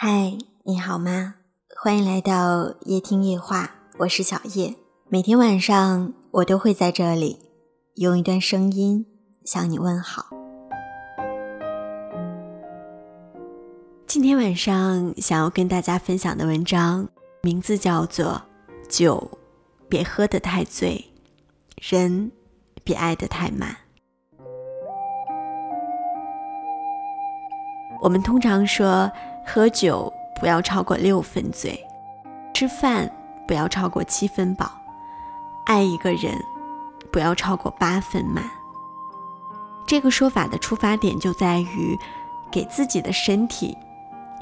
嗨，你好吗？欢迎来到夜听夜话，我是小叶。每天晚上我都会在这里用一段声音向你问好。今天晚上想要跟大家分享的文章名字叫做《酒别喝得太醉，人别爱得太满》。我们通常说，喝酒不要超过六分醉，吃饭不要超过七分饱，爱一个人不要超过八分满。这个说法的出发点就在于，给自己的身体，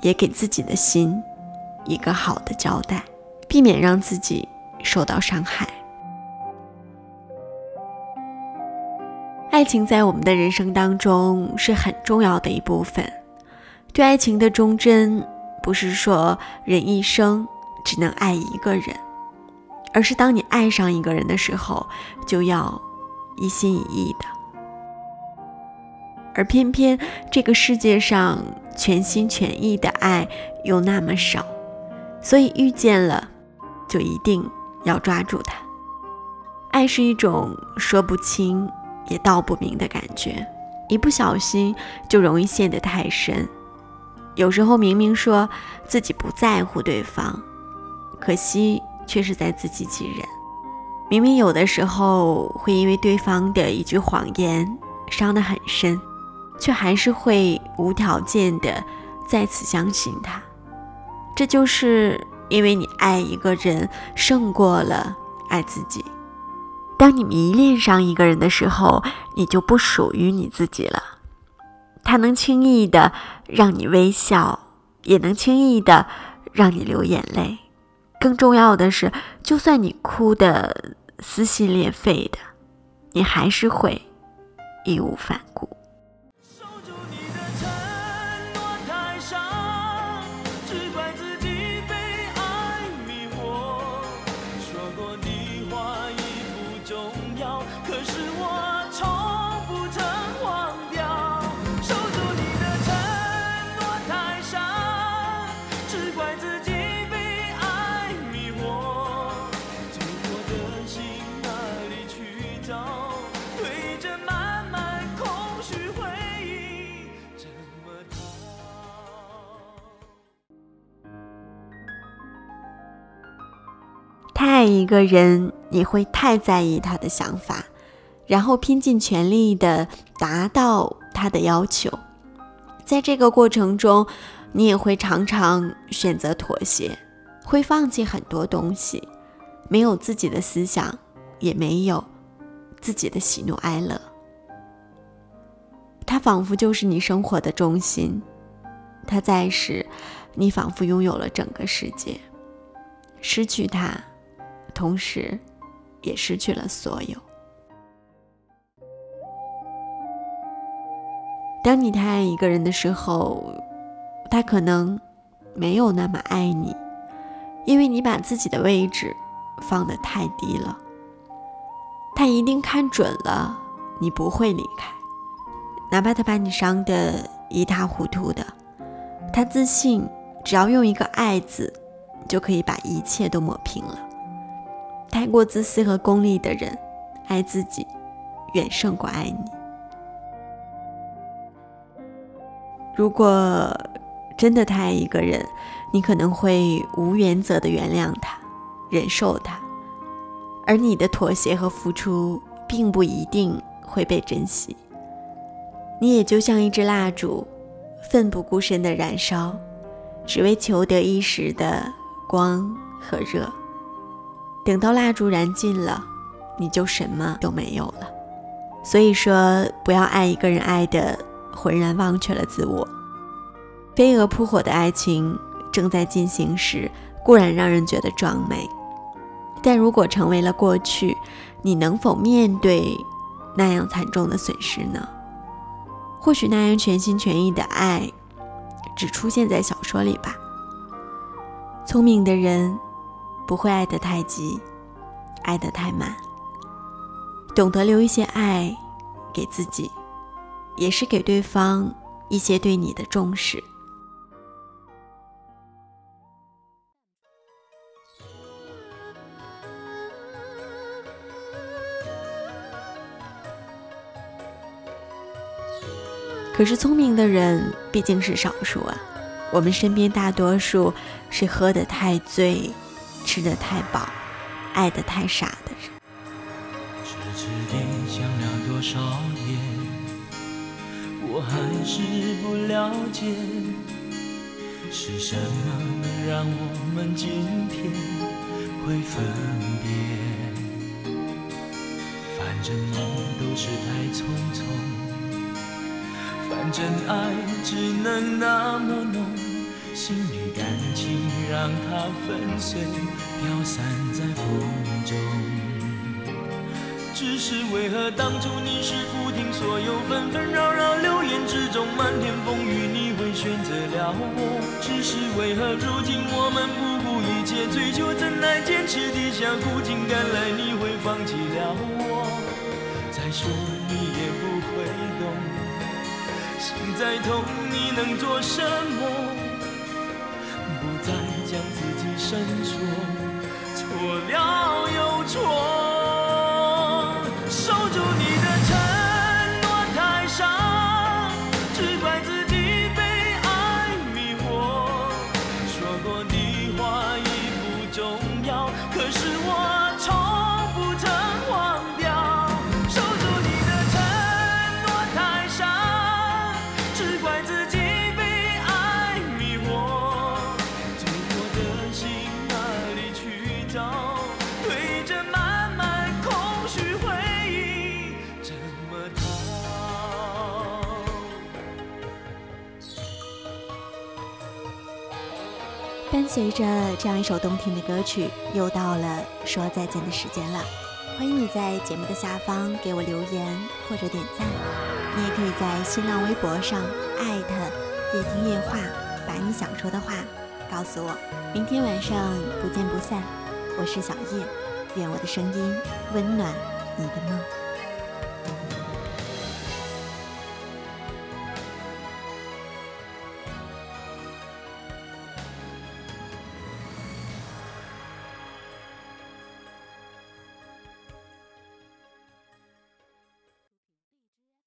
也给自己的心一个好的交代，避免让自己受到伤害。爱情在我们的人生当中是很重要的一部分。对爱情的忠贞，不是说人一生只能爱一个人，而是当你爱上一个人的时候，就要一心一意的。而偏偏这个世界上全心全意的爱又那么少，所以遇见了，就一定要抓住它。爱是一种说不清也道不明的感觉，一不小心就容易陷得太深。有时候明明说自己不在乎对方，可惜却是在自欺欺人。明明有的时候会因为对方的一句谎言伤得很深，却还是会无条件的再次相信他。这就是因为你爱一个人胜过了爱自己。当你迷恋上一个人的时候，你就不属于你自己了。他能轻易的让你微笑，也能轻易的让你流眼泪。更重要的是，就算你哭的撕心裂肺的，你还是会义无反顾。一个人，你会太在意他的想法，然后拼尽全力的达到他的要求。在这个过程中，你也会常常选择妥协，会放弃很多东西，没有自己的思想，也没有自己的喜怒哀乐。他仿佛就是你生活的中心，他在时，你仿佛拥有了整个世界。失去他。同时，也失去了所有。当你太爱一个人的时候，他可能没有那么爱你，因为你把自己的位置放得太低了。他一定看准了你不会离开，哪怕他把你伤得一塌糊涂的，他自信只要用一个“爱”字，就可以把一切都抹平了。太过自私和功利的人，爱自己远胜过爱你。如果真的太爱一个人，你可能会无原则的原谅他，忍受他，而你的妥协和付出并不一定会被珍惜。你也就像一支蜡烛，奋不顾身的燃烧，只为求得一时的光和热。等到蜡烛燃尽了，你就什么都没有了。所以说，不要爱一个人爱的浑然忘却了自我。飞蛾扑火的爱情正在进行时，固然让人觉得壮美，但如果成为了过去，你能否面对那样惨重的损失呢？或许那样全心全意的爱，只出现在小说里吧。聪明的人。不会爱得太急，爱得太满。懂得留一些爱给自己，也是给对方一些对你的重视。可是聪明的人毕竟是少数啊，我们身边大多数是喝得太醉、吃得太饱、爱得太傻的人。痴痴地想了多少年，我还是不了解，是什么能让我们今天会分别？反正梦都是太匆匆。反正爱只能那么浓，心里感情让它粉碎，飘散在风中。只是为何当初你是不听所有纷纷扰扰流言之中漫天风雨，你会选择了我？只是为何如今我们不顾一切追求真爱，坚持地下苦尽甘来，你会放弃了我？再说你也不会懂。心再痛，你能做什么？不再将自己深锁，错了又错，伴随着这样一首动听的歌曲，又到了说再见的时间了。欢迎你在节目的下方给我留言或者点赞，你也可以在新浪微博上艾特夜听夜话，把你想说的话告诉我。明天晚上不见不散。我是小叶，愿我的声音温暖你的梦。